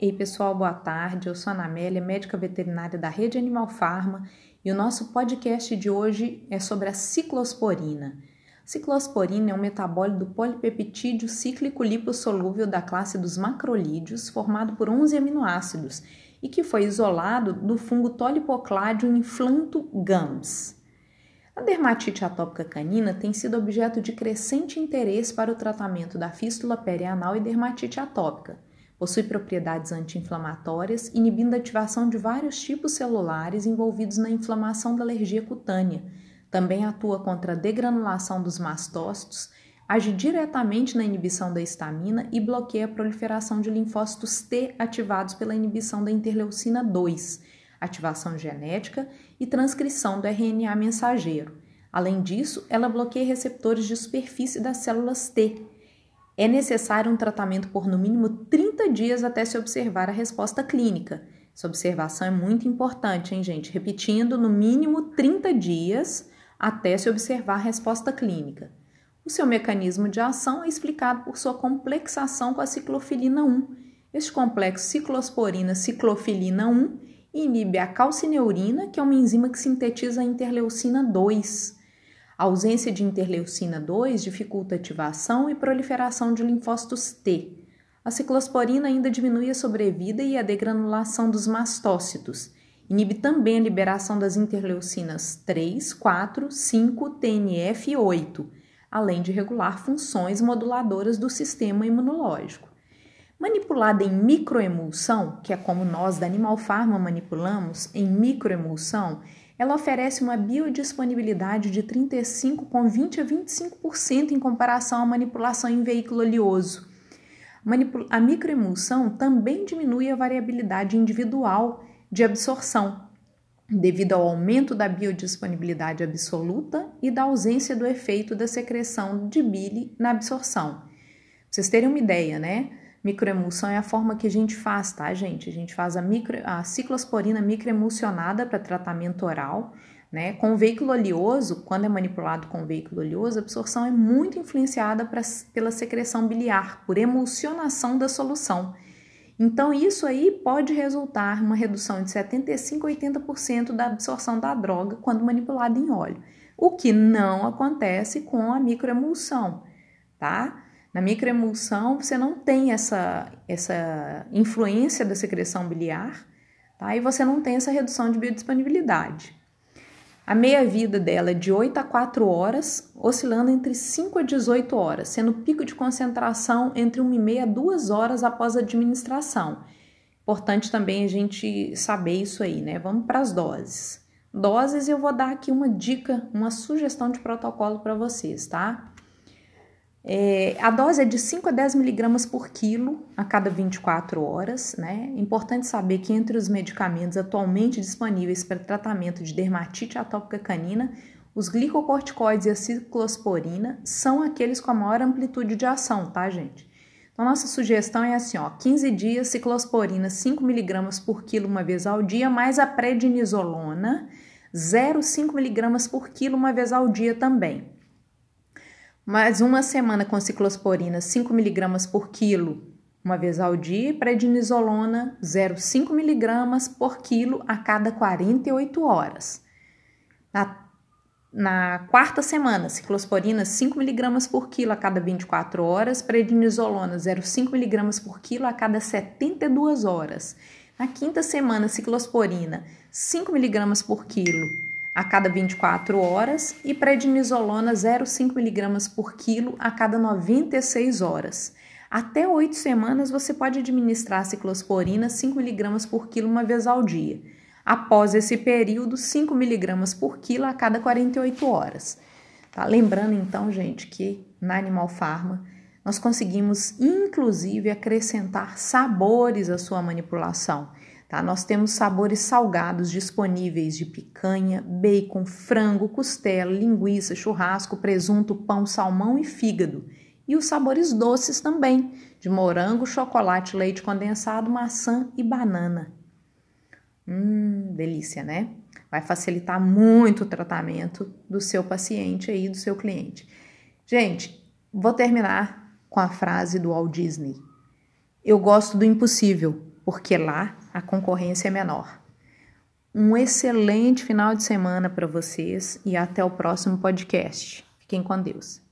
Ei pessoal, boa tarde. Eu sou a Ana Amélia, médica veterinária da Rede Animal Farma, e o nosso podcast de hoje é sobre a ciclosporina. Ciclosporina é um metabólito polipeptídeo cíclico lipossolúvel da classe dos macrolídeos, formado por 11 aminoácidos e que foi isolado do fungo Tolipocládio inflanto gams. A dermatite atópica canina tem sido objeto de crescente interesse para o tratamento da fístula perianal e dermatite atópica. Possui propriedades anti-inflamatórias, inibindo a ativação de vários tipos celulares envolvidos na inflamação da alergia cutânea. Também atua contra a degranulação dos mastócitos, age diretamente na inibição da histamina e bloqueia a proliferação de linfócitos T ativados pela inibição da interleucina 2 ativação genética e transcrição do RNA mensageiro. Além disso, ela bloqueia receptores de superfície das células T. É necessário um tratamento por no mínimo 30 dias até se observar a resposta clínica. Essa observação é muito importante, hein, gente? Repetindo, no mínimo 30 dias até se observar a resposta clínica. O seu mecanismo de ação é explicado por sua complexação com a ciclofilina 1. Este complexo ciclosporina-ciclofilina 1 inibe a calcineurina, que é uma enzima que sintetiza a interleucina 2. A ausência de interleucina 2 dificulta a ativação e proliferação de linfócitos T. A ciclosporina ainda diminui a sobrevida e a degranulação dos mastócitos. Inibe também a liberação das interleucinas 3, 4, 5, TNF e 8, além de regular funções moduladoras do sistema imunológico. Manipulada em microemulsão, que é como nós da Animal Pharma manipulamos em microemulsão, ela oferece uma biodisponibilidade de 35 com 20 a 25% em comparação à manipulação em veículo oleoso. A microemulsão também diminui a variabilidade individual de absorção, devido ao aumento da biodisponibilidade absoluta e da ausência do efeito da secreção de bile na absorção. Pra vocês terem uma ideia, né? Microemulsão é a forma que a gente faz, tá, gente? A gente faz a, micro, a ciclosporina microemulsionada para tratamento oral, né? Com veículo oleoso, quando é manipulado com veículo oleoso, a absorção é muito influenciada pra, pela secreção biliar, por emulsionação da solução. Então, isso aí pode resultar uma redução de 75% a 80% da absorção da droga quando manipulada em óleo, o que não acontece com a microemulsão, tá? Na microemulsão, você não tem essa, essa influência da secreção biliar, tá? E você não tem essa redução de biodisponibilidade. A meia-vida dela é de 8 a 4 horas, oscilando entre 5 a 18 horas, sendo pico de concentração entre 1 e meia a 2 horas após a administração. Importante também a gente saber isso aí, né? Vamos para as doses. Doses, eu vou dar aqui uma dica, uma sugestão de protocolo para vocês, tá? É, a dose é de 5 a 10 miligramas por quilo a cada 24 horas. Né? Importante saber que entre os medicamentos atualmente disponíveis para tratamento de dermatite atópica canina, os glicocorticoides e a ciclosporina são aqueles com a maior amplitude de ação, tá, gente? Então, nossa sugestão é assim, ó, 15 dias, ciclosporina 5 miligramas por quilo uma vez ao dia, mais a prednisolona 0,5 miligramas por quilo uma vez ao dia também mais uma semana com ciclosporina 5mg por quilo uma vez ao dia e prednisolona 0,5 mg por quilo a cada 48 horas. Na, na quarta semana, ciclosporina 5mg por quilo a cada 24 horas, prednisolona 0,5 mg por quilo a cada 72 horas. Na quinta semana, ciclosporina 5 mg por quilo a cada 24 horas e prednisolona 0,5 mg por quilo a cada 96 horas. Até 8 semanas você pode administrar ciclosporina 5 mg por quilo uma vez ao dia. Após esse período, 5 mg por quilo a cada 48 horas. Tá? Lembrando então, gente, que na Animal Pharma nós conseguimos inclusive acrescentar sabores à sua manipulação. Tá? Nós temos sabores salgados disponíveis de picanha, bacon, frango, costela, linguiça, churrasco, presunto, pão, salmão e fígado. E os sabores doces também, de morango, chocolate, leite condensado, maçã e banana. Hum, delícia, né? Vai facilitar muito o tratamento do seu paciente aí, do seu cliente. Gente, vou terminar com a frase do Walt Disney. Eu gosto do impossível porque lá a concorrência é menor. Um excelente final de semana para vocês e até o próximo podcast. Fiquem com Deus.